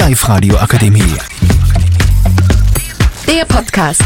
Live-Radio Akademie. Der Podcast.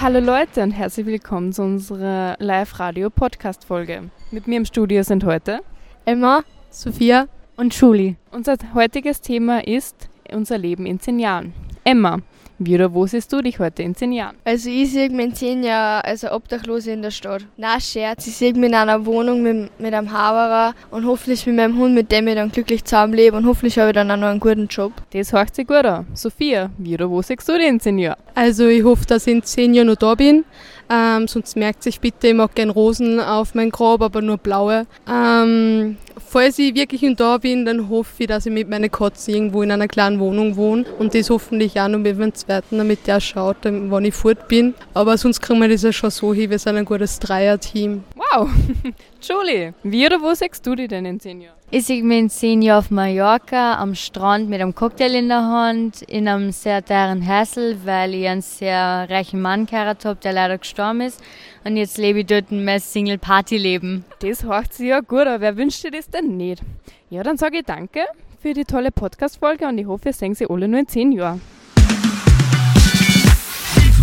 Hallo Leute und herzlich willkommen zu unserer Live-Radio-Podcast-Folge. Mit mir im Studio sind heute Emma, Sophia und Julie. Unser heutiges Thema ist unser Leben in zehn Jahren. Emma, wie oder wo siehst du dich heute in zehn Jahren? Also ich sehe mich in zehn Jahren als Obdachlose in der Stadt. Na Scherz, ich sehe mich in einer Wohnung mit, mit einem Haberer und hoffentlich mit meinem Hund, mit dem ich dann glücklich zusammenlebe und hoffentlich habe ich dann auch noch einen guten Job. Das hört sich gut an. Sophia, wie oder wo siehst du dich in zehn Jahren? Also ich hoffe, dass ich in zehn Jahren noch da bin. Ähm, sonst merkt sich bitte, ich mag gerne Rosen auf mein Grab, aber nur blaue. Ähm, falls ich wirklich da bin, dann hoffe ich, dass ich mit meiner Katze irgendwo in einer kleinen Wohnung wohne und das hoffentlich auch noch mit meinem zweiten, damit der schaut, wann ich fort bin. Aber sonst kriegen wir das ja schon so hin, wir sind ein gutes Dreier-Team. Wow! Julie, wie oder wo siehst du dich denn in zehn Jahren? Ich sehe mich in zehn Jahren auf Mallorca am Strand mit einem Cocktail in der Hand, in einem sehr teuren Häusl, weil ich einen sehr reichen Mann geheiratet habe, der leider gestorben ist. Und jetzt lebe ich dort mein Single-Party-Leben. Das hört sich ja gut an. Wer wünscht dir das denn nicht? Ja, dann sage ich danke für die tolle Podcast-Folge und ich hoffe, wir sehen sie alle nur in zehn Jahren.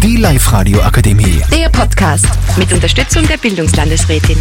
Die Live-Radio Akademie. Der Podcast mit Unterstützung der Bildungslandesrätin.